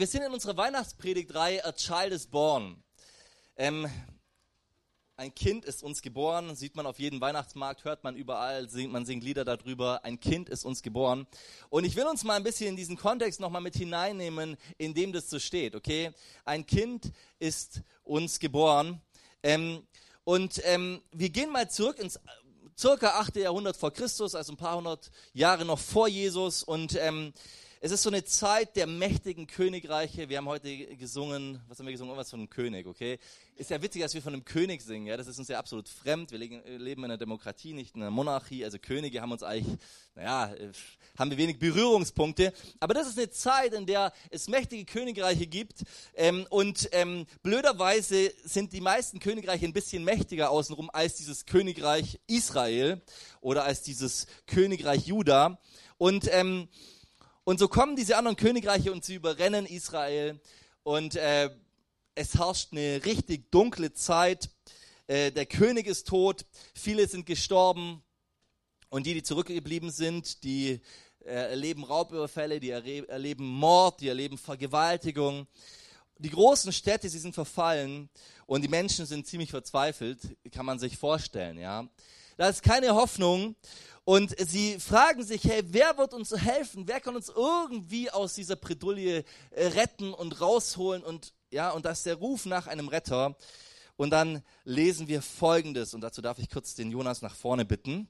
Wir sind in unserer Weihnachtspredigtreihe A Child is Born. Ähm, ein Kind ist uns geboren, sieht man auf jedem Weihnachtsmarkt, hört man überall, singt, man singt Lieder darüber. Ein Kind ist uns geboren. Und ich will uns mal ein bisschen in diesen Kontext nochmal mit hineinnehmen, in dem das so steht, okay? Ein Kind ist uns geboren. Ähm, und ähm, wir gehen mal zurück ins circa 8. Jahrhundert vor Christus, also ein paar hundert Jahre noch vor Jesus. Und ähm, es ist so eine Zeit der mächtigen Königreiche. Wir haben heute gesungen, was haben wir gesungen? Irgendwas von einem König, okay? Ist ja witzig, dass wir von einem König singen, ja? Das ist uns ja absolut fremd. Wir leben in einer Demokratie, nicht in einer Monarchie. Also Könige haben uns eigentlich, naja, haben wir wenig Berührungspunkte. Aber das ist eine Zeit, in der es mächtige Königreiche gibt. Ähm, und ähm, blöderweise sind die meisten Königreiche ein bisschen mächtiger außenrum als dieses Königreich Israel oder als dieses Königreich Juda. Und ähm, und so kommen diese anderen Königreiche und sie überrennen Israel. Und äh, es herrscht eine richtig dunkle Zeit. Äh, der König ist tot, viele sind gestorben. Und die, die zurückgeblieben sind, die äh, erleben Raubüberfälle, die erleben Mord, die erleben Vergewaltigung. Die großen Städte, sie sind verfallen und die Menschen sind ziemlich verzweifelt, kann man sich vorstellen, ja. Da ist keine Hoffnung und sie fragen sich, hey, wer wird uns helfen? Wer kann uns irgendwie aus dieser Bredouille äh, retten und rausholen? Und ja, und das ist der Ruf nach einem Retter. Und dann lesen wir Folgendes. Und dazu darf ich kurz den Jonas nach vorne bitten.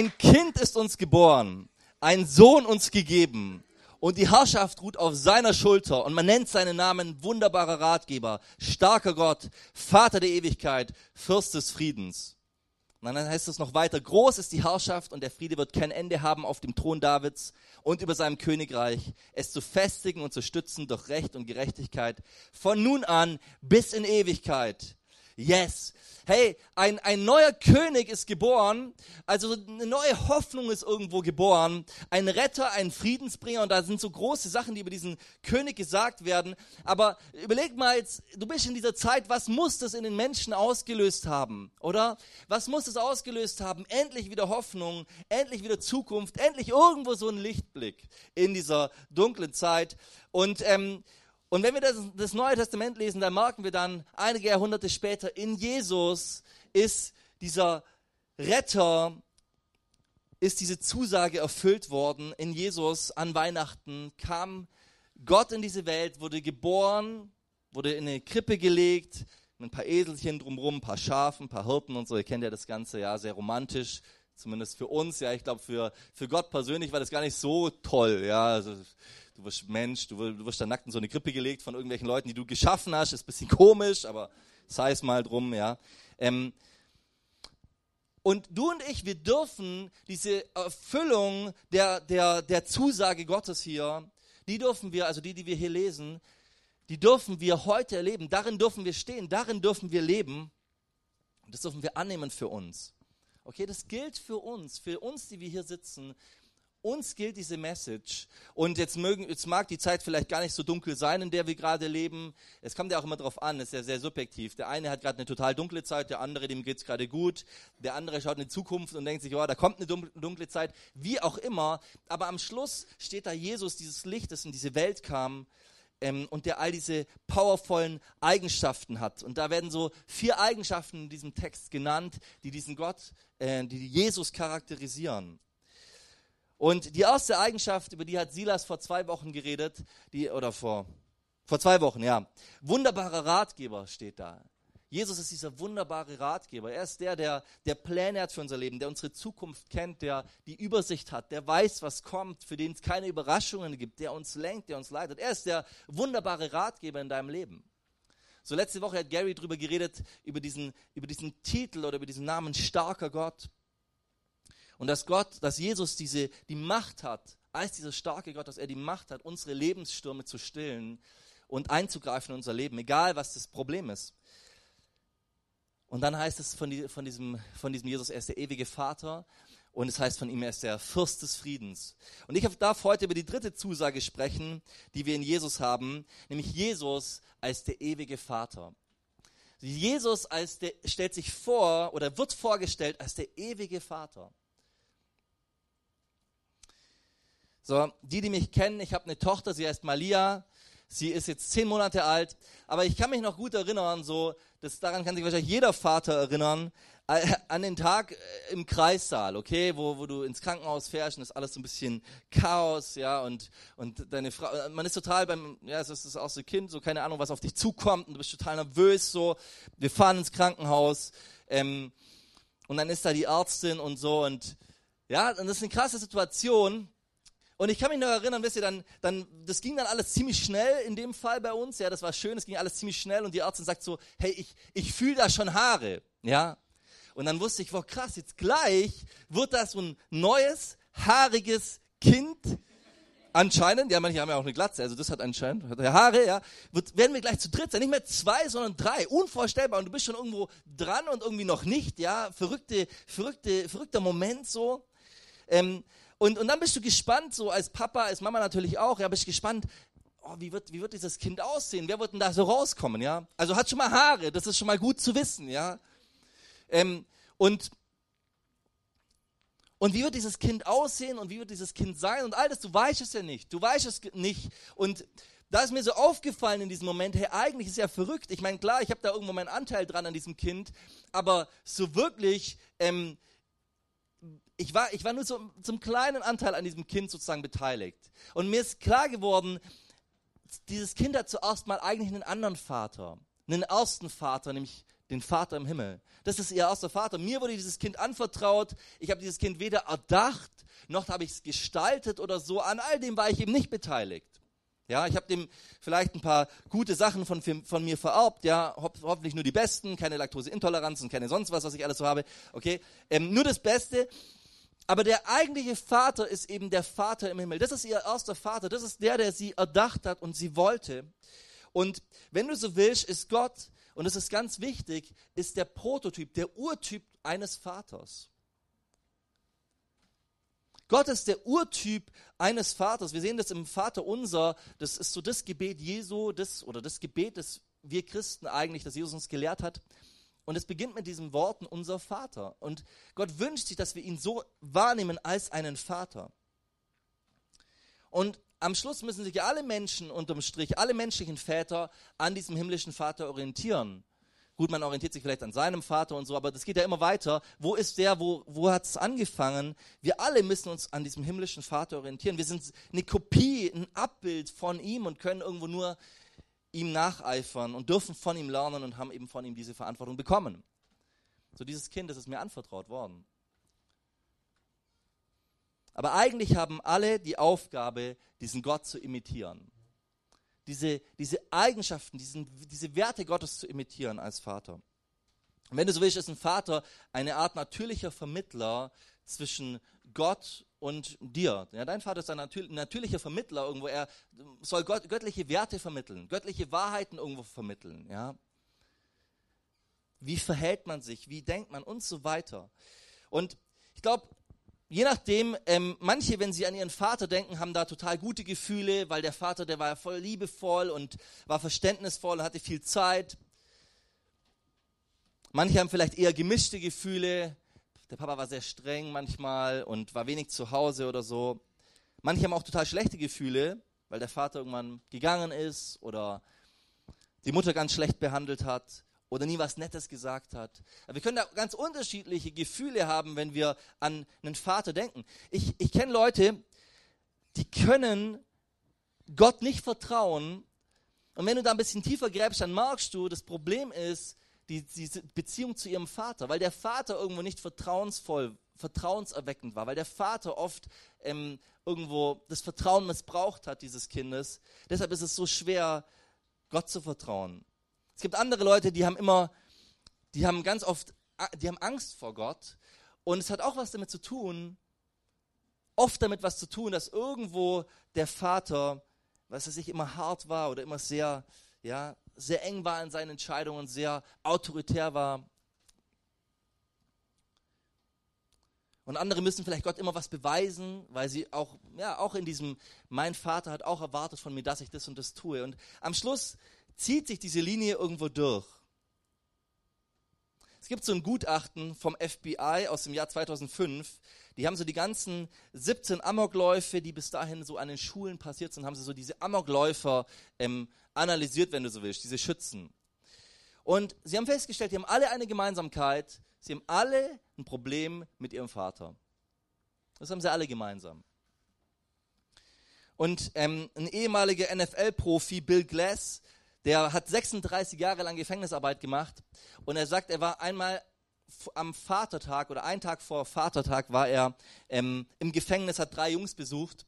Ein Kind ist uns geboren, ein Sohn uns gegeben und die Herrschaft ruht auf seiner Schulter und man nennt seinen Namen wunderbarer Ratgeber, starker Gott, Vater der Ewigkeit, Fürst des Friedens. Und dann heißt es noch weiter, groß ist die Herrschaft und der Friede wird kein Ende haben auf dem Thron Davids und über seinem Königreich, es zu festigen und zu stützen durch Recht und Gerechtigkeit von nun an bis in Ewigkeit. Yes. Hey, ein, ein neuer König ist geboren, also eine neue Hoffnung ist irgendwo geboren, ein Retter, ein Friedensbringer und da sind so große Sachen, die über diesen König gesagt werden. Aber überleg mal jetzt, du bist in dieser Zeit, was muss das in den Menschen ausgelöst haben, oder? Was muss es ausgelöst haben? Endlich wieder Hoffnung, endlich wieder Zukunft, endlich irgendwo so ein Lichtblick in dieser dunklen Zeit. Und ähm, und wenn wir das, das, Neue Testament lesen, dann merken wir dann, einige Jahrhunderte später, in Jesus ist dieser Retter, ist diese Zusage erfüllt worden. In Jesus an Weihnachten kam Gott in diese Welt, wurde geboren, wurde in eine Krippe gelegt, mit ein paar Eselchen drumherum, ein paar Schafen, ein paar Hirten und so. Ihr kennt ja das Ganze, ja, sehr romantisch, zumindest für uns. Ja, ich glaube, für, für Gott persönlich war das gar nicht so toll. Ja, also du wirst Mensch, du, wirst, du wirst da nackt in so eine Krippe gelegt von irgendwelchen Leuten, die du geschaffen hast, ist ein bisschen komisch, aber sei es mal drum, ja. Ähm, und du und ich, wir dürfen diese Erfüllung der, der, der Zusage Gottes hier, die dürfen wir, also die, die wir hier lesen, die dürfen wir heute erleben. Darin dürfen wir stehen, darin dürfen wir leben. Und das dürfen wir annehmen für uns. Okay, das gilt für uns, für uns, die wir hier sitzen, uns gilt diese Message. Und jetzt, mögen, jetzt mag die Zeit vielleicht gar nicht so dunkel sein, in der wir gerade leben. Es kommt ja auch immer darauf an, es ist ja sehr subjektiv. Der eine hat gerade eine total dunkle Zeit, der andere, dem geht es gerade gut. Der andere schaut in die Zukunft und denkt sich, oh, da kommt eine dunkle Zeit. Wie auch immer. Aber am Schluss steht da Jesus, dieses Licht, das in diese Welt kam ähm, und der all diese powervollen Eigenschaften hat. Und da werden so vier Eigenschaften in diesem Text genannt, die diesen Gott, äh, die Jesus charakterisieren. Und die erste Eigenschaft, über die hat Silas vor zwei Wochen geredet, die, oder vor, vor zwei Wochen, ja. Wunderbarer Ratgeber steht da. Jesus ist dieser wunderbare Ratgeber. Er ist der, der, der Pläne hat für unser Leben, der unsere Zukunft kennt, der die Übersicht hat, der weiß, was kommt, für den es keine Überraschungen gibt, der uns lenkt, der uns leitet. Er ist der wunderbare Ratgeber in deinem Leben. So letzte Woche hat Gary darüber geredet, über diesen, über diesen Titel oder über diesen Namen starker Gott. Und dass Gott, dass Jesus diese, die Macht hat, als dieser starke Gott, dass er die Macht hat, unsere Lebensstürme zu stillen und einzugreifen in unser Leben, egal was das Problem ist. Und dann heißt es von, die, von, diesem, von diesem Jesus, er ist der ewige Vater. Und es heißt von ihm, er ist der Fürst des Friedens. Und ich darf heute über die dritte Zusage sprechen, die wir in Jesus haben, nämlich Jesus als der ewige Vater. Jesus als der, stellt sich vor oder wird vorgestellt als der ewige Vater. So, die, die mich kennen, ich habe eine Tochter, sie heißt Malia. Sie ist jetzt zehn Monate alt, aber ich kann mich noch gut erinnern, so, das, daran kann sich wahrscheinlich jeder Vater erinnern, äh, an den Tag äh, im Kreissaal, okay, wo, wo du ins Krankenhaus fährst und ist alles so ein bisschen Chaos, ja, und, und deine Frau, äh, man ist total beim, ja, es ist auch so Kind, so keine Ahnung, was auf dich zukommt und du bist total nervös, so, wir fahren ins Krankenhaus, ähm, und dann ist da die Ärztin und so und, ja, und das ist eine krasse Situation, und ich kann mich noch erinnern, wisst ihr, dann, dann, das ging dann alles ziemlich schnell in dem Fall bei uns. Ja, das war schön, es ging alles ziemlich schnell und die Ärztin sagt so, hey, ich, ich fühle da schon Haare. Ja. Und dann wusste ich, wow, krass, jetzt gleich wird das so ein neues, haariges Kind. Anscheinend, ja, manche haben ja auch eine Glatze, also das hat anscheinend hat Haare, ja. Wird, werden wir gleich zu dritt sein, nicht mehr zwei, sondern drei. Unvorstellbar. Und du bist schon irgendwo dran und irgendwie noch nicht, ja. Verrückte, verrückte, verrückter Moment so. Ähm, und, und dann bist du gespannt, so als Papa, als Mama natürlich auch, ja, bist gespannt, oh, wie, wird, wie wird dieses Kind aussehen? Wer wird denn da so rauskommen, ja? Also hat schon mal Haare, das ist schon mal gut zu wissen, ja? Ähm, und, und wie wird dieses Kind aussehen und wie wird dieses Kind sein und all das, du weißt es ja nicht, du weißt es nicht. Und da ist mir so aufgefallen in diesem Moment, hey, eigentlich ist es ja verrückt. Ich meine, klar, ich habe da irgendwo meinen Anteil dran an diesem Kind, aber so wirklich, ähm, ich war, ich war nur so zum kleinen Anteil an diesem Kind sozusagen beteiligt. Und mir ist klar geworden, dieses Kind hat zuerst mal eigentlich einen anderen Vater, einen ersten Vater, nämlich den Vater im Himmel. Das ist ihr erster Vater. Mir wurde dieses Kind anvertraut. Ich habe dieses Kind weder erdacht, noch habe ich es gestaltet oder so. An all dem war ich eben nicht beteiligt. Ja, ich habe dem vielleicht ein paar gute Sachen von, von mir vererbt, ja, ho hoffentlich nur die besten, keine Laktoseintoleranz und keine sonst was, was ich alles so habe, okay, ähm, nur das Beste. Aber der eigentliche Vater ist eben der Vater im Himmel. Das ist ihr erster Vater. Das ist der, der sie erdacht hat und sie wollte. Und wenn du so willst, ist Gott, und das ist ganz wichtig, ist der Prototyp, der Urtyp eines Vaters. Gott ist der Urtyp eines Vaters. Wir sehen das im Vater unser. Das ist so das Gebet Jesu, das, oder das Gebet, das wir Christen eigentlich, das Jesus uns gelehrt hat. Und es beginnt mit diesen Worten, unser Vater. Und Gott wünscht sich, dass wir ihn so wahrnehmen als einen Vater. Und am Schluss müssen sich alle Menschen unterm Strich, alle menschlichen Väter an diesem himmlischen Vater orientieren. Gut, man orientiert sich vielleicht an seinem Vater und so, aber das geht ja immer weiter. Wo ist der, wo, wo hat es angefangen? Wir alle müssen uns an diesem himmlischen Vater orientieren. Wir sind eine Kopie, ein Abbild von ihm und können irgendwo nur ihm nacheifern und dürfen von ihm lernen und haben eben von ihm diese Verantwortung bekommen. So dieses Kind, das ist mir anvertraut worden. Aber eigentlich haben alle die Aufgabe, diesen Gott zu imitieren. Diese, diese Eigenschaften, diesen, diese Werte Gottes zu imitieren als Vater. Und wenn du so willst, ist ein Vater eine Art natürlicher Vermittler zwischen Gott und dir. Ja, dein Vater ist ein natürlicher Vermittler irgendwo. Er soll göttliche Werte vermitteln, göttliche Wahrheiten irgendwo vermitteln. Ja. Wie verhält man sich? Wie denkt man? Und so weiter. Und ich glaube, je nachdem, ähm, manche, wenn sie an ihren Vater denken, haben da total gute Gefühle, weil der Vater, der war voll liebevoll und war verständnisvoll und hatte viel Zeit. Manche haben vielleicht eher gemischte Gefühle, der Papa war sehr streng manchmal und war wenig zu Hause oder so. Manche haben auch total schlechte Gefühle, weil der Vater irgendwann gegangen ist oder die Mutter ganz schlecht behandelt hat oder nie was Nettes gesagt hat. Aber wir können da ganz unterschiedliche Gefühle haben, wenn wir an einen Vater denken. Ich, ich kenne Leute, die können Gott nicht vertrauen. Und wenn du da ein bisschen tiefer gräbst, dann merkst du, das Problem ist, die, diese Beziehung zu ihrem Vater, weil der Vater irgendwo nicht vertrauensvoll, vertrauenserweckend war, weil der Vater oft ähm, irgendwo das Vertrauen missbraucht hat dieses Kindes. Deshalb ist es so schwer, Gott zu vertrauen. Es gibt andere Leute, die haben immer, die haben ganz oft, die haben Angst vor Gott. Und es hat auch was damit zu tun, oft damit was zu tun, dass irgendwo der Vater, was er sich immer hart war oder immer sehr, ja, sehr eng war in seinen Entscheidungen, sehr autoritär war. Und andere müssen vielleicht Gott immer was beweisen, weil sie auch, ja, auch in diesem, mein Vater hat auch erwartet von mir, dass ich das und das tue. Und am Schluss zieht sich diese Linie irgendwo durch. Es gibt so ein Gutachten vom FBI aus dem Jahr 2005. Die haben so die ganzen 17 Amokläufe, die bis dahin so an den Schulen passiert sind, haben sie so diese Amokläufer ähm, analysiert, wenn du so willst, diese Schützen. Und sie haben festgestellt, die haben alle eine Gemeinsamkeit. Sie haben alle ein Problem mit ihrem Vater. Das haben sie alle gemeinsam. Und ähm, ein ehemaliger NFL-Profi, Bill Glass, der hat 36 Jahre lang Gefängnisarbeit gemacht. Und er sagt, er war einmal am Vatertag oder einen Tag vor Vatertag war er ähm, im Gefängnis, hat drei Jungs besucht.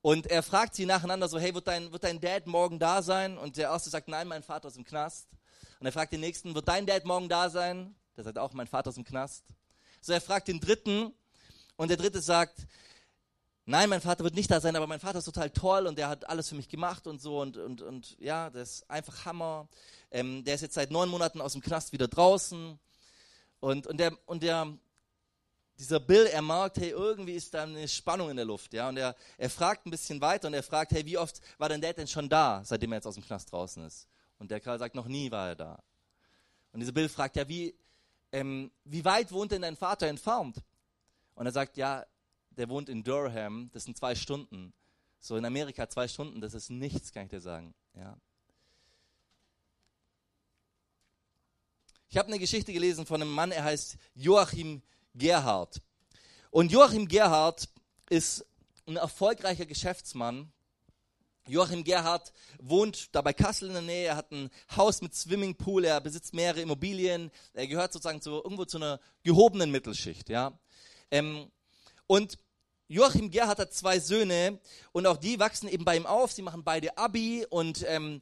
Und er fragt sie nacheinander so, hey, wird dein, wird dein Dad morgen da sein? Und der erste sagt, nein, mein Vater ist im Knast. Und er fragt den nächsten, wird dein Dad morgen da sein? Der sagt auch, mein Vater ist im Knast. So, er fragt den dritten und der dritte sagt, nein, mein Vater wird nicht da sein, aber mein Vater ist total toll und der hat alles für mich gemacht und so und, und, und ja, der ist einfach Hammer. Ähm, der ist jetzt seit neun Monaten aus dem Knast wieder draußen und, und, der, und der, dieser Bill, er merkt, hey, irgendwie ist da eine Spannung in der Luft, ja, und er, er fragt ein bisschen weiter und er fragt, hey, wie oft war dein Dad denn schon da, seitdem er jetzt aus dem Knast draußen ist? Und der Kerl sagt, noch nie war er da. Und dieser Bill fragt, ja, wie, ähm, wie weit wohnt denn dein Vater entfernt? Und er sagt, ja, der wohnt in Durham, das sind zwei Stunden. So in Amerika zwei Stunden, das ist nichts, kann ich dir sagen. Ja. Ich habe eine Geschichte gelesen von einem Mann, er heißt Joachim Gerhard. Und Joachim Gerhard ist ein erfolgreicher Geschäftsmann Joachim Gerhard wohnt da bei Kassel in der Nähe, er hat ein Haus mit Swimmingpool, er besitzt mehrere Immobilien, er gehört sozusagen zu, irgendwo zu einer gehobenen Mittelschicht. Ja? Ähm, und Joachim Gerhard hat zwei Söhne und auch die wachsen eben bei ihm auf, sie machen beide Abi und ähm,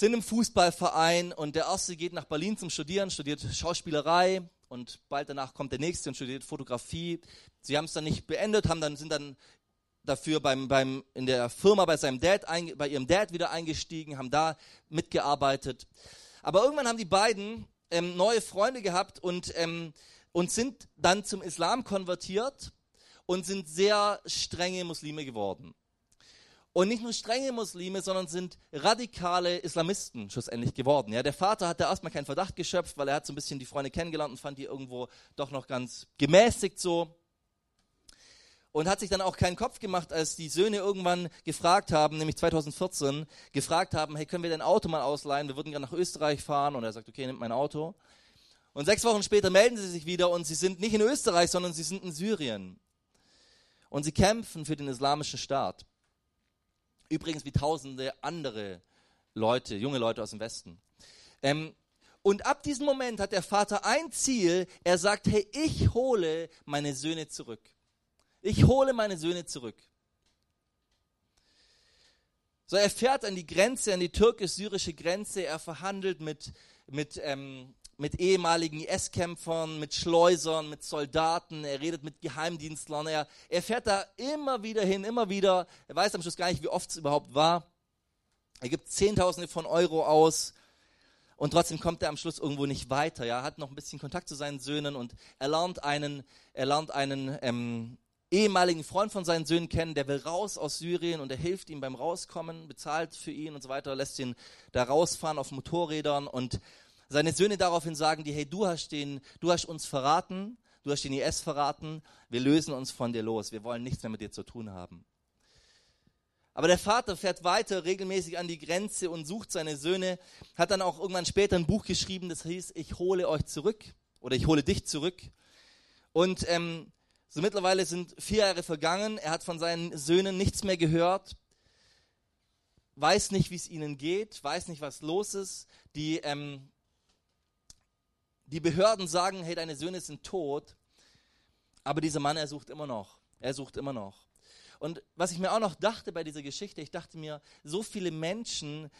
sind im Fußballverein und der erste geht nach Berlin zum Studieren, studiert Schauspielerei und bald danach kommt der nächste und studiert Fotografie. Sie haben es dann nicht beendet, haben dann, sind dann dafür beim, beim, in der Firma bei, seinem Dad, ein, bei ihrem Dad wieder eingestiegen, haben da mitgearbeitet. Aber irgendwann haben die beiden ähm, neue Freunde gehabt und, ähm, und sind dann zum Islam konvertiert und sind sehr strenge Muslime geworden. Und nicht nur strenge Muslime, sondern sind radikale Islamisten schlussendlich geworden. Ja, der Vater hatte erstmal keinen Verdacht geschöpft, weil er hat so ein bisschen die Freunde kennengelernt und fand die irgendwo doch noch ganz gemäßigt so und hat sich dann auch keinen Kopf gemacht, als die Söhne irgendwann gefragt haben, nämlich 2014, gefragt haben, hey, können wir dein Auto mal ausleihen? Wir würden gerne nach Österreich fahren. Und er sagt, okay, nimmt mein Auto. Und sechs Wochen später melden sie sich wieder und sie sind nicht in Österreich, sondern sie sind in Syrien. Und sie kämpfen für den islamischen Staat. Übrigens wie tausende andere Leute, junge Leute aus dem Westen. Ähm, und ab diesem Moment hat der Vater ein Ziel. Er sagt, hey, ich hole meine Söhne zurück. Ich hole meine Söhne zurück. So, er fährt an die Grenze, an die türkisch-syrische Grenze. Er verhandelt mit, mit, ähm, mit ehemaligen IS-Kämpfern, mit Schleusern, mit Soldaten. Er redet mit Geheimdienstlern. Er, er fährt da immer wieder hin, immer wieder. Er weiß am Schluss gar nicht, wie oft es überhaupt war. Er gibt Zehntausende von Euro aus. Und trotzdem kommt er am Schluss irgendwo nicht weiter. Ja, er hat noch ein bisschen Kontakt zu seinen Söhnen und er lernt einen, er lernt einen ähm, ehemaligen Freund von seinen Söhnen kennen, der will raus aus Syrien und er hilft ihm beim Rauskommen, bezahlt für ihn und so weiter, lässt ihn da rausfahren auf Motorrädern und seine Söhne daraufhin sagen die, hey, du hast den, du hast uns verraten, du hast den IS verraten, wir lösen uns von dir los, wir wollen nichts mehr mit dir zu tun haben. Aber der Vater fährt weiter regelmäßig an die Grenze und sucht seine Söhne, hat dann auch irgendwann später ein Buch geschrieben, das hieß, ich hole euch zurück oder ich hole dich zurück. Und ähm, so mittlerweile sind vier Jahre vergangen, er hat von seinen Söhnen nichts mehr gehört, weiß nicht, wie es ihnen geht, weiß nicht, was los ist. Die, ähm, die Behörden sagen, hey, deine Söhne sind tot, aber dieser Mann, er sucht immer noch. Er sucht immer noch. Und was ich mir auch noch dachte bei dieser Geschichte, ich dachte mir, so viele Menschen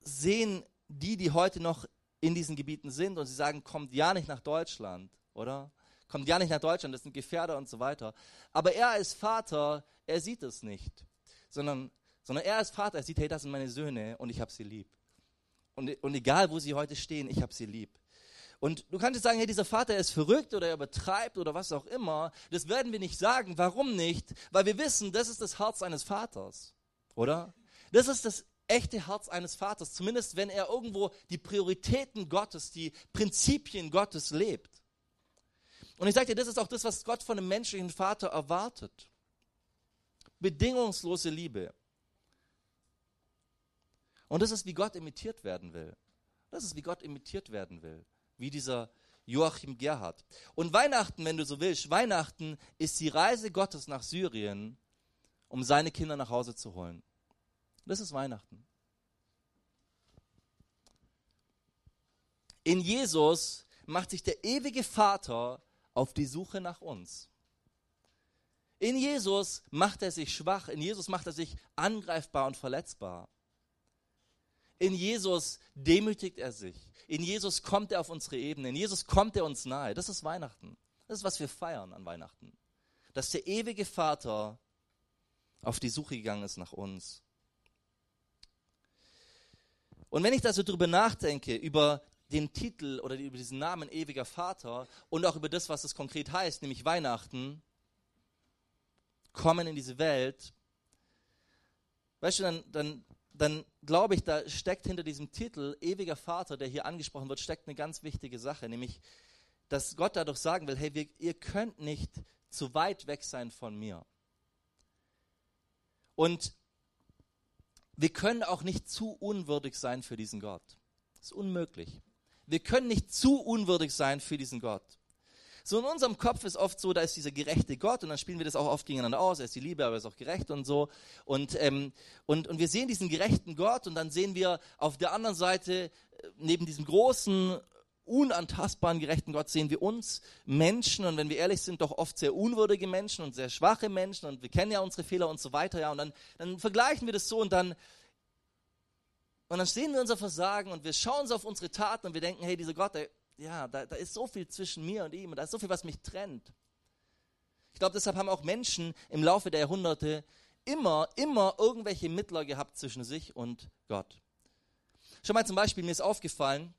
sehen die, die heute noch in diesen Gebieten sind und sie sagen, kommt ja nicht nach Deutschland, oder? kommt ja nicht nach Deutschland, das sind Gefährder und so weiter. Aber er als Vater, er sieht es nicht, sondern, sondern er als Vater, er sieht, hey, das sind meine Söhne und ich habe sie lieb. Und, und egal, wo sie heute stehen, ich habe sie lieb. Und du kannst sagen, hey, dieser Vater ist verrückt oder er übertreibt oder was auch immer. Das werden wir nicht sagen. Warum nicht? Weil wir wissen, das ist das Herz eines Vaters. Oder? Das ist das echte Herz eines Vaters. Zumindest wenn er irgendwo die Prioritäten Gottes, die Prinzipien Gottes lebt. Und ich sage dir, das ist auch das, was Gott von einem menschlichen Vater erwartet. Bedingungslose Liebe. Und das ist, wie Gott imitiert werden will. Das ist, wie Gott imitiert werden will. Wie dieser Joachim Gerhard. Und Weihnachten, wenn du so willst, Weihnachten ist die Reise Gottes nach Syrien, um seine Kinder nach Hause zu holen. Das ist Weihnachten. In Jesus macht sich der ewige Vater auf die Suche nach uns. In Jesus macht er sich schwach, in Jesus macht er sich angreifbar und verletzbar. In Jesus demütigt er sich. In Jesus kommt er auf unsere Ebene. In Jesus kommt er uns nahe. Das ist Weihnachten. Das ist, was wir feiern an Weihnachten. Dass der ewige Vater auf die Suche gegangen ist nach uns. Und wenn ich da so drüber nachdenke, über den Titel oder über diesen Namen ewiger Vater und auch über das, was es konkret heißt, nämlich Weihnachten, kommen in diese Welt, weißt du, dann, dann dann glaube ich, da steckt hinter diesem Titel ewiger Vater, der hier angesprochen wird, steckt eine ganz wichtige Sache, nämlich, dass Gott dadurch sagen will, hey, wir, ihr könnt nicht zu weit weg sein von mir. Und wir können auch nicht zu unwürdig sein für diesen Gott. Das ist unmöglich. Wir können nicht zu unwürdig sein für diesen Gott. So in unserem Kopf ist oft so, da ist dieser gerechte Gott und dann spielen wir das auch oft gegeneinander aus. Er ist die Liebe, aber er ist auch gerecht und so. Und, ähm, und, und wir sehen diesen gerechten Gott und dann sehen wir auf der anderen Seite, äh, neben diesem großen, unantastbaren, gerechten Gott sehen wir uns Menschen und wenn wir ehrlich sind, doch oft sehr unwürdige Menschen und sehr schwache Menschen und wir kennen ja unsere Fehler und so weiter, ja, und dann, dann vergleichen wir das so und dann, und dann sehen wir unser Versagen und wir schauen so auf unsere Taten und wir denken, hey, dieser Gott, der, ja, da, da ist so viel zwischen mir und ihm und da ist so viel, was mich trennt. Ich glaube, deshalb haben auch Menschen im Laufe der Jahrhunderte immer, immer irgendwelche Mittler gehabt zwischen sich und Gott. Schon mal zum Beispiel, mir ist aufgefallen,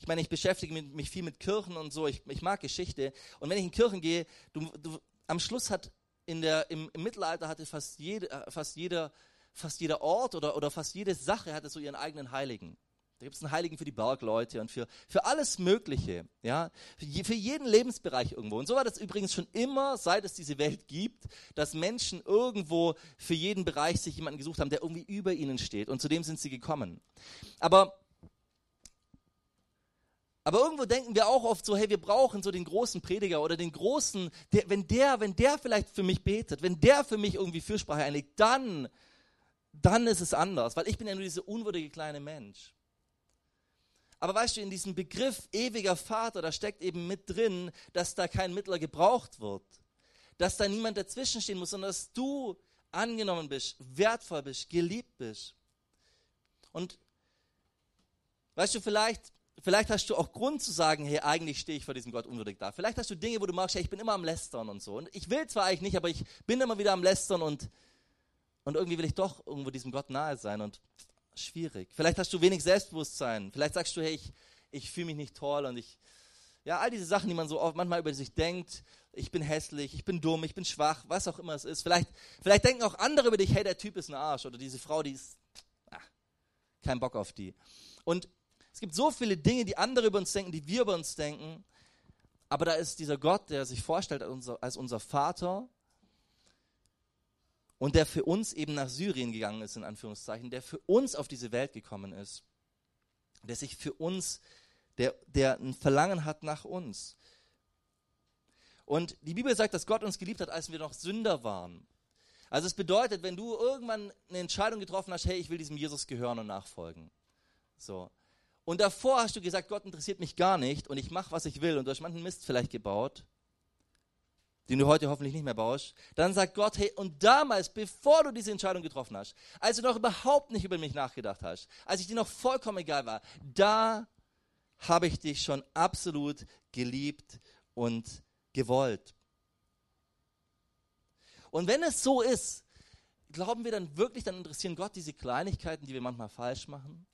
ich meine, ich beschäftige mich viel mit Kirchen und so, ich, ich mag Geschichte. Und wenn ich in Kirchen gehe, du, du, am Schluss hat in der, im, im Mittelalter hatte fast, jede, äh, fast, jeder, fast jeder Ort oder, oder fast jede Sache hatte so ihren eigenen Heiligen. Da gibt es einen Heiligen für die Bergleute und für, für alles Mögliche, ja, für, jeden Lebensbereich irgendwo. Und so war das übrigens schon immer, seit es diese Welt gibt, dass Menschen irgendwo für jeden Bereich sich jemanden gesucht haben, der irgendwie über ihnen steht. Und zu dem sind sie gekommen. Aber aber irgendwo denken wir auch oft so, hey, wir brauchen so den großen Prediger oder den großen, der, wenn der, wenn der vielleicht für mich betet, wenn der für mich irgendwie Fürsprache einlegt, dann, dann ist es anders, weil ich bin ja nur dieser unwürdige kleine Mensch. Aber weißt du, in diesem Begriff ewiger Vater, da steckt eben mit drin, dass da kein Mittler gebraucht wird. Dass da niemand dazwischenstehen muss, sondern dass du angenommen bist, wertvoll bist, geliebt bist. Und weißt du, vielleicht, vielleicht hast du auch Grund zu sagen, hey, eigentlich stehe ich vor diesem Gott unwürdig da. Vielleicht hast du Dinge, wo du magst, hey, ich bin immer am Lästern und so. Und ich will zwar eigentlich nicht, aber ich bin immer wieder am Lästern und, und irgendwie will ich doch irgendwo diesem Gott nahe sein. Und schwierig. Vielleicht hast du wenig Selbstbewusstsein. Vielleicht sagst du, hey, ich, ich fühle mich nicht toll und ich, ja, all diese Sachen, die man so oft manchmal über sich denkt. Ich bin hässlich, ich bin dumm, ich bin schwach, was auch immer es ist. Vielleicht, vielleicht denken auch andere über dich, hey, der Typ ist ein Arsch oder diese Frau, die ist, ach, kein Bock auf die. Und es gibt so viele Dinge, die andere über uns denken, die wir über uns denken. Aber da ist dieser Gott, der sich vorstellt als unser, als unser Vater, und der für uns eben nach Syrien gegangen ist, in Anführungszeichen, der für uns auf diese Welt gekommen ist, der sich für uns, der, der ein Verlangen hat nach uns. Und die Bibel sagt, dass Gott uns geliebt hat, als wir noch Sünder waren. Also es bedeutet, wenn du irgendwann eine Entscheidung getroffen hast, hey, ich will diesem Jesus gehören und nachfolgen. So. Und davor hast du gesagt, Gott interessiert mich gar nicht und ich mache, was ich will und du hast manchen Mist vielleicht gebaut den du heute hoffentlich nicht mehr baust, dann sagt Gott, hey, und damals, bevor du diese Entscheidung getroffen hast, als du noch überhaupt nicht über mich nachgedacht hast, als ich dir noch vollkommen egal war, da habe ich dich schon absolut geliebt und gewollt. Und wenn es so ist, glauben wir dann wirklich, dann interessieren Gott diese Kleinigkeiten, die wir manchmal falsch machen?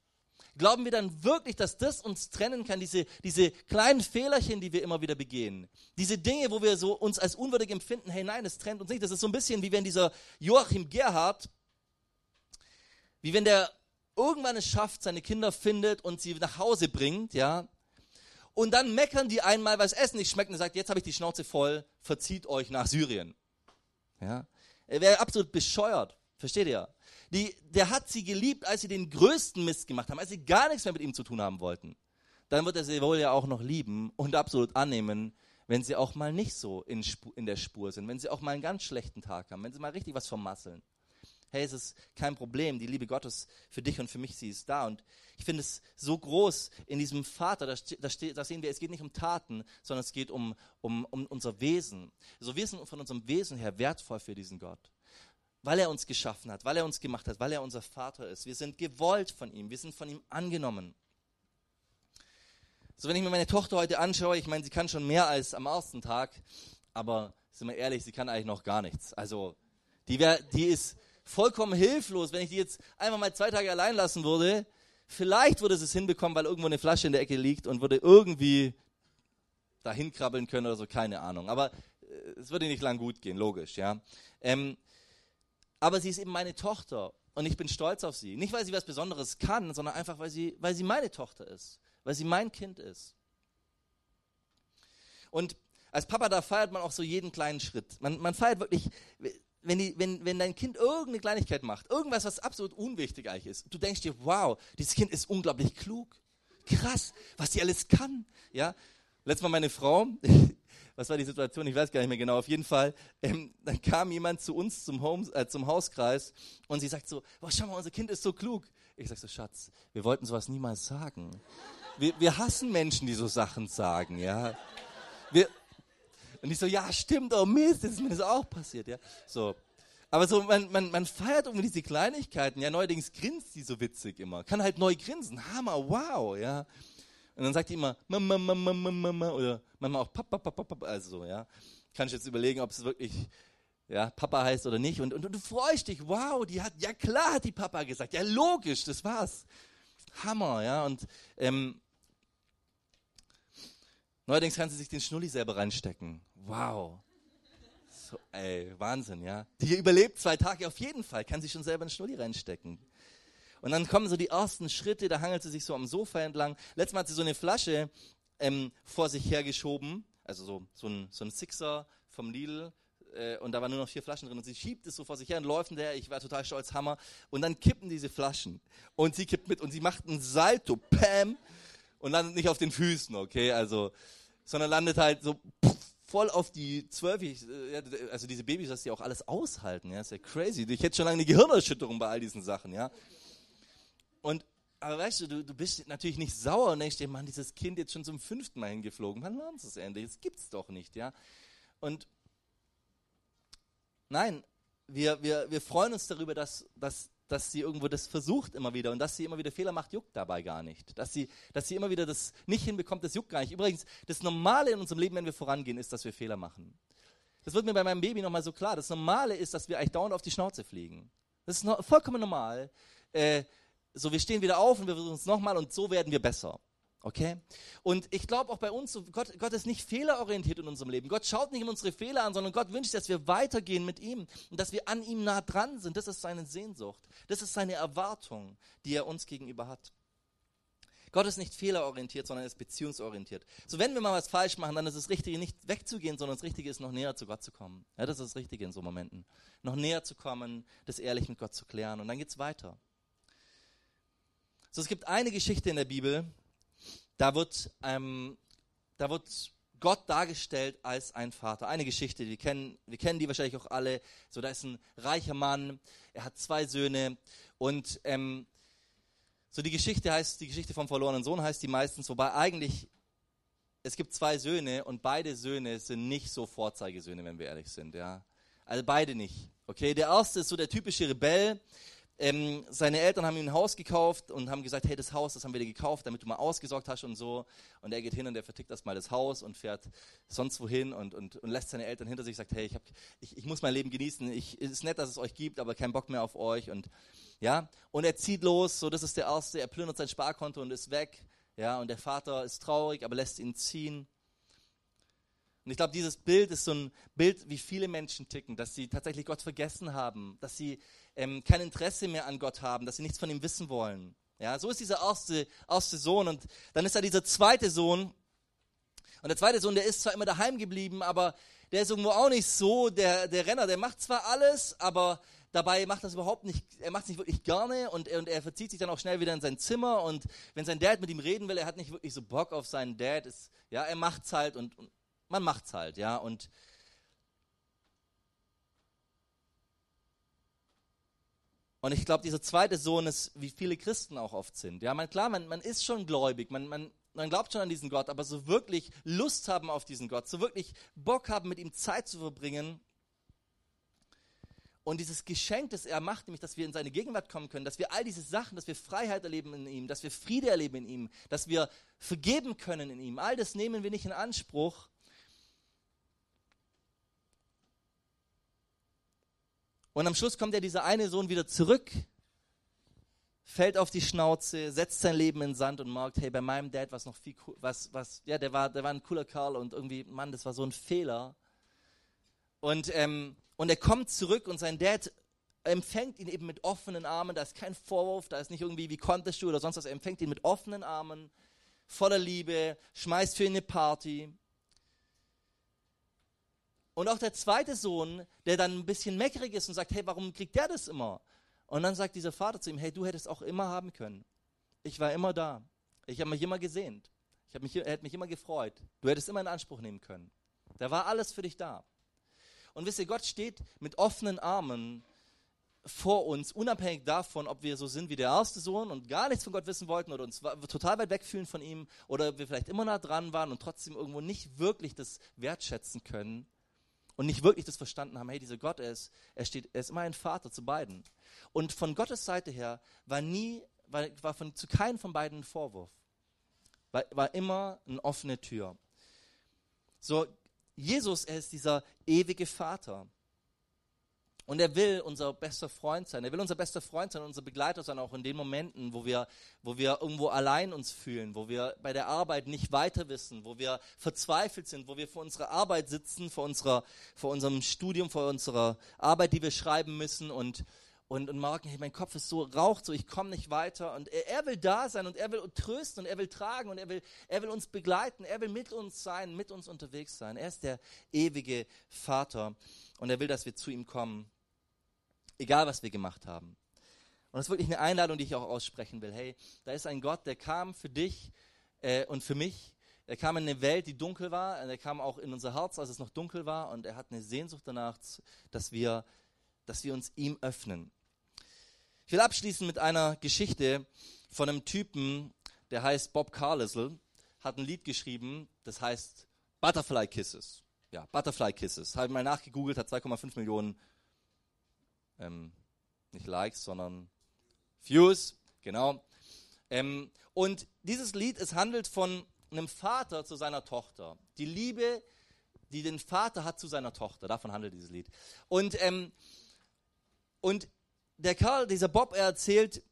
Glauben wir dann wirklich, dass das uns trennen kann, diese, diese kleinen Fehlerchen, die wir immer wieder begehen? Diese Dinge, wo wir so uns als unwürdig empfinden, hey nein, es trennt uns nicht. Das ist so ein bisschen wie wenn dieser Joachim Gerhard, wie wenn der irgendwann es schafft, seine Kinder findet und sie nach Hause bringt, ja, und dann meckern die einmal, weil das Essen nicht schmeckt und sagt, jetzt habe ich die Schnauze voll, verzieht euch nach Syrien. Ja? Er wäre absolut bescheuert. Versteht ihr? Die, der hat sie geliebt, als sie den größten Mist gemacht haben, als sie gar nichts mehr mit ihm zu tun haben wollten. Dann wird er sie wohl ja auch noch lieben und absolut annehmen, wenn sie auch mal nicht so in, in der Spur sind, wenn sie auch mal einen ganz schlechten Tag haben, wenn sie mal richtig was vermasseln hey, es ist kein Problem, die Liebe Gottes für dich und für mich, sie ist da. Und ich finde es so groß in diesem Vater, da, da, da sehen wir, es geht nicht um Taten, sondern es geht um, um, um unser Wesen. So, also wir sind von unserem Wesen her wertvoll für diesen Gott. Weil er uns geschaffen hat, weil er uns gemacht hat, weil er unser Vater ist. Wir sind gewollt von ihm, wir sind von ihm angenommen. So, wenn ich mir meine Tochter heute anschaue, ich meine, sie kann schon mehr als am ersten Tag, aber sind wir ehrlich, sie kann eigentlich noch gar nichts. Also, die, wär, die ist, vollkommen hilflos, wenn ich die jetzt einfach mal zwei Tage allein lassen würde. Vielleicht würde sie es hinbekommen, weil irgendwo eine Flasche in der Ecke liegt und würde irgendwie dahin krabbeln können oder so, keine Ahnung. Aber äh, es würde nicht lang gut gehen, logisch, ja. Ähm, aber sie ist eben meine Tochter und ich bin stolz auf sie. Nicht, weil sie was Besonderes kann, sondern einfach, weil sie, weil sie meine Tochter ist, weil sie mein Kind ist. Und als Papa, da feiert man auch so jeden kleinen Schritt. Man, man feiert wirklich, wenn, die, wenn, wenn dein Kind irgendeine Kleinigkeit macht, irgendwas, was absolut unwichtig eigentlich ist, du denkst dir, wow, dieses Kind ist unglaublich klug. Krass, was die alles kann. Ja? Letztes Mal meine Frau, was war die Situation? Ich weiß gar nicht mehr genau. Auf jeden Fall, ähm, dann kam jemand zu uns zum, Home, äh, zum Hauskreis und sie sagt so, oh, schau mal, unser Kind ist so klug. Ich sag so, Schatz, wir wollten sowas niemals sagen. Wir, wir hassen Menschen, die so Sachen sagen, ja. Wir, und ich so, ja, stimmt, oh Mist, das ist mir das auch passiert, ja. So. Aber so, man, man, man feiert irgendwie diese Kleinigkeiten, ja, neuerdings grinst die so witzig immer. Kann halt neu grinsen, Hammer, wow, ja. Und dann sagt die immer, Mama, Mama, Mama, Mama, oder manchmal auch Papa, Papa, Papa, also so, ja. Kann ich jetzt überlegen, ob es wirklich, ja, Papa heißt oder nicht. Und, und, und du freust dich, wow, die hat, ja klar hat die Papa gesagt, ja logisch, das war's. Hammer, ja. Und ähm, Neuerdings kann sie sich den Schnulli selber reinstecken. Wow. So, ey, Wahnsinn, ja. Die überlebt zwei Tage auf jeden Fall, kann sich schon selber einen Schnulli reinstecken. Und dann kommen so die ersten Schritte, da hangelt sie sich so am Sofa entlang. Letztes Mal hat sie so eine Flasche ähm, vor sich hergeschoben, also so, so, ein, so ein Sixer vom Lidl, äh, und da waren nur noch vier Flaschen drin und sie schiebt es so vor sich her und läuft in der, ich war total stolz, Hammer. Und dann kippen diese Flaschen und sie kippt mit und sie macht einen Salto, Pam, und landet nicht auf den Füßen, okay, also, sondern landet halt so pff, voll auf die zwölf, äh, also diese Babys, dass die auch alles aushalten, ja, ist ja crazy. Ich hätte schon lange eine Gehirnerschütterung bei all diesen Sachen, ja. Und, aber weißt du, du, du bist natürlich nicht sauer und denkst dir, Mann, dieses Kind jetzt schon zum fünften Mal hingeflogen, wann lernt es endlich? Das gibt's doch nicht, ja. Und, nein, wir, wir, wir freuen uns darüber, dass, dass dass sie irgendwo das versucht immer wieder und dass sie immer wieder Fehler macht, juckt dabei gar nicht. Dass sie, dass sie immer wieder das nicht hinbekommt, das juckt gar nicht. Übrigens, das Normale in unserem Leben, wenn wir vorangehen, ist, dass wir Fehler machen. Das wird mir bei meinem Baby nochmal so klar. Das Normale ist, dass wir eigentlich dauernd auf die Schnauze fliegen. Das ist no vollkommen normal. Äh, so, wir stehen wieder auf und wir versuchen es nochmal und so werden wir besser. Okay? Und ich glaube auch bei uns, Gott, Gott ist nicht fehlerorientiert in unserem Leben. Gott schaut nicht in unsere Fehler an, sondern Gott wünscht, dass wir weitergehen mit ihm und dass wir an ihm nah dran sind. Das ist seine Sehnsucht. Das ist seine Erwartung, die er uns gegenüber hat. Gott ist nicht fehlerorientiert, sondern er ist beziehungsorientiert. So, wenn wir mal was falsch machen, dann ist es Richtige, nicht wegzugehen, sondern das Richtige ist, noch näher zu Gott zu kommen. Ja, das ist das Richtige in so Momenten. Noch näher zu kommen, das ehrlich mit Gott zu klären. Und dann geht es weiter. So, es gibt eine Geschichte in der Bibel, da wird, ähm, da wird Gott dargestellt als ein Vater. Eine Geschichte, wir kennen, wir kennen die wahrscheinlich auch alle. So, da ist ein reicher Mann, er hat zwei Söhne und ähm, so die Geschichte heißt, die Geschichte vom verlorenen Sohn heißt die meistens, wobei eigentlich es gibt zwei Söhne und beide Söhne sind nicht so Vorzeigesöhne, wenn wir ehrlich sind, ja. Also beide nicht. Okay, der erste ist so der typische Rebell, ähm, seine Eltern haben ihm ein Haus gekauft und haben gesagt, hey, das Haus, das haben wir dir gekauft, damit du mal ausgesorgt hast und so. Und er geht hin und er vertickt erstmal das Haus und fährt sonst wohin und, und, und lässt seine Eltern hinter sich, sagt, hey, ich, hab, ich, ich muss mein Leben genießen. Ich, es ist nett, dass es euch gibt, aber kein Bock mehr auf euch. Und ja, und er zieht los, so das ist der erste, er plündert sein Sparkonto und ist weg. Ja, und der Vater ist traurig, aber lässt ihn ziehen. Und ich glaube, dieses Bild ist so ein Bild, wie viele Menschen ticken, dass sie tatsächlich Gott vergessen haben, dass sie ähm, kein Interesse mehr an Gott haben, dass sie nichts von ihm wissen wollen. Ja, so ist dieser erste, erste Sohn. Und dann ist da dieser zweite Sohn. Und der zweite Sohn, der ist zwar immer daheim geblieben, aber der ist irgendwo auch nicht so der, der Renner. Der macht zwar alles, aber dabei macht das überhaupt nicht, er macht es nicht wirklich gerne und er, und er verzieht sich dann auch schnell wieder in sein Zimmer und wenn sein Dad mit ihm reden will, er hat nicht wirklich so Bock auf seinen Dad, ist, ja, er macht's halt und, und man macht's halt, ja. Und Und ich glaube, dieser zweite Sohn ist, wie viele Christen auch oft sind. Ja, man, klar, man, man ist schon gläubig, man, man, man glaubt schon an diesen Gott, aber so wirklich Lust haben auf diesen Gott, so wirklich Bock haben, mit ihm Zeit zu verbringen. Und dieses Geschenk, das er macht, nämlich, dass wir in seine Gegenwart kommen können, dass wir all diese Sachen, dass wir Freiheit erleben in ihm, dass wir Friede erleben in ihm, dass wir vergeben können in ihm, all das nehmen wir nicht in Anspruch. Und am Schluss kommt ja dieser eine Sohn wieder zurück, fällt auf die Schnauze, setzt sein Leben in Sand und merkt, hey, bei meinem Dad war es noch viel cool, was, was, ja, der war, der war ein cooler Kerl und irgendwie, Mann, das war so ein Fehler. Und, ähm, und er kommt zurück und sein Dad empfängt ihn eben mit offenen Armen, da ist kein Vorwurf, da ist nicht irgendwie, wie konntest du oder sonst was, er empfängt ihn mit offenen Armen, voller Liebe, schmeißt für ihn eine Party. Und auch der zweite Sohn, der dann ein bisschen meckerig ist und sagt, hey, warum kriegt der das immer? Und dann sagt dieser Vater zu ihm, hey, du hättest auch immer haben können. Ich war immer da. Ich habe mich immer gesehnt. Ich habe mich, er hätte mich immer gefreut. Du hättest immer in Anspruch nehmen können. Da war alles für dich da. Und wisst ihr, Gott steht mit offenen Armen vor uns, unabhängig davon, ob wir so sind wie der erste Sohn und gar nichts von Gott wissen wollten oder uns total weit weg fühlen von ihm oder wir vielleicht immer nah dran waren und trotzdem irgendwo nicht wirklich das wertschätzen können und nicht wirklich das verstanden haben, hey, dieser Gott, ist, er steht, er ist immer ein Vater zu beiden. Und von Gottes Seite her war nie, war, war von, zu keinem von beiden ein Vorwurf. War, war immer eine offene Tür. So, Jesus, er ist dieser ewige Vater. Und er will unser bester Freund sein. Er will unser bester Freund sein, unser Begleiter sein, auch in den Momenten, wo wir, wo wir irgendwo allein uns fühlen, wo wir bei der Arbeit nicht weiter wissen, wo wir verzweifelt sind, wo wir vor unserer Arbeit sitzen, vor, unserer, vor unserem Studium, vor unserer Arbeit, die wir schreiben müssen und, und, und merken, hey, mein Kopf ist so, raucht so, ich komme nicht weiter. Und er, er will da sein und er will trösten und er will tragen und er will, er will uns begleiten, er will mit uns sein, mit uns unterwegs sein. Er ist der ewige Vater und er will, dass wir zu ihm kommen egal was wir gemacht haben. Und das ist wirklich eine Einladung, die ich auch aussprechen will. Hey, da ist ein Gott, der kam für dich äh, und für mich. Er kam in eine Welt, die dunkel war. Er kam auch in unser Herz, als es noch dunkel war. Und er hat eine Sehnsucht danach, dass wir, dass wir uns ihm öffnen. Ich will abschließen mit einer Geschichte von einem Typen, der heißt Bob Carlisle. Hat ein Lied geschrieben, das heißt Butterfly Kisses. Ja, Butterfly Kisses. Habe mal nachgegoogelt, hat 2,5 Millionen ähm, nicht Likes, sondern Views, genau. Ähm, und dieses Lied, es handelt von einem Vater zu seiner Tochter. Die Liebe, die den Vater hat zu seiner Tochter, davon handelt dieses Lied. Und, ähm, und der Karl, dieser Bob, er erzählt,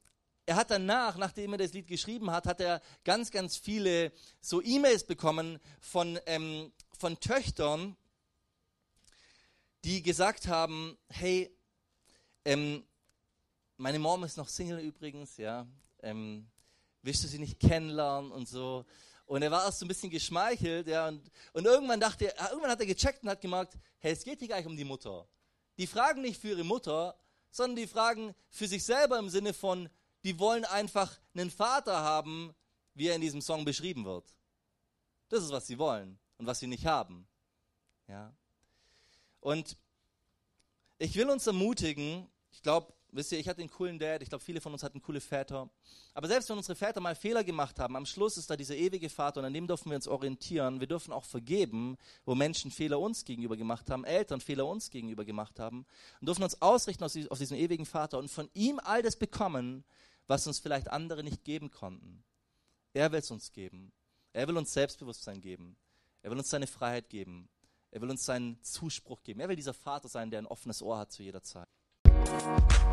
er hat danach, nachdem er das Lied geschrieben hat, hat er ganz, ganz viele so E-Mails bekommen von, ähm, von Töchtern, die gesagt haben, hey, ähm, meine Mom ist noch Single übrigens, ja. Ähm, willst du sie nicht kennenlernen und so. Und er war erst so ein bisschen geschmeichelt, ja. Und, und irgendwann dachte er, irgendwann hat er gecheckt und hat gemerkt, hey, es geht hier gar nicht um die Mutter. Die fragen nicht für ihre Mutter, sondern die fragen für sich selber im Sinne von, die wollen einfach einen Vater haben, wie er in diesem Song beschrieben wird. Das ist, was sie wollen und was sie nicht haben. Ja. Und ich will uns ermutigen, glaube, Wisst ihr, ich hatte einen coolen Dad, ich glaube, viele von uns hatten coole Väter. Aber selbst wenn unsere Väter mal Fehler gemacht haben, am Schluss ist da dieser ewige Vater und an dem dürfen wir uns orientieren. Wir dürfen auch vergeben, wo Menschen Fehler uns gegenüber gemacht haben, Eltern Fehler uns gegenüber gemacht haben und dürfen uns ausrichten auf diesen ewigen Vater und von ihm all das bekommen, was uns vielleicht andere nicht geben konnten. Er will es uns geben. Er will uns Selbstbewusstsein geben. Er will uns seine Freiheit geben. Er will uns seinen Zuspruch geben. Er will dieser Vater sein, der ein offenes Ohr hat zu jeder Zeit. Musik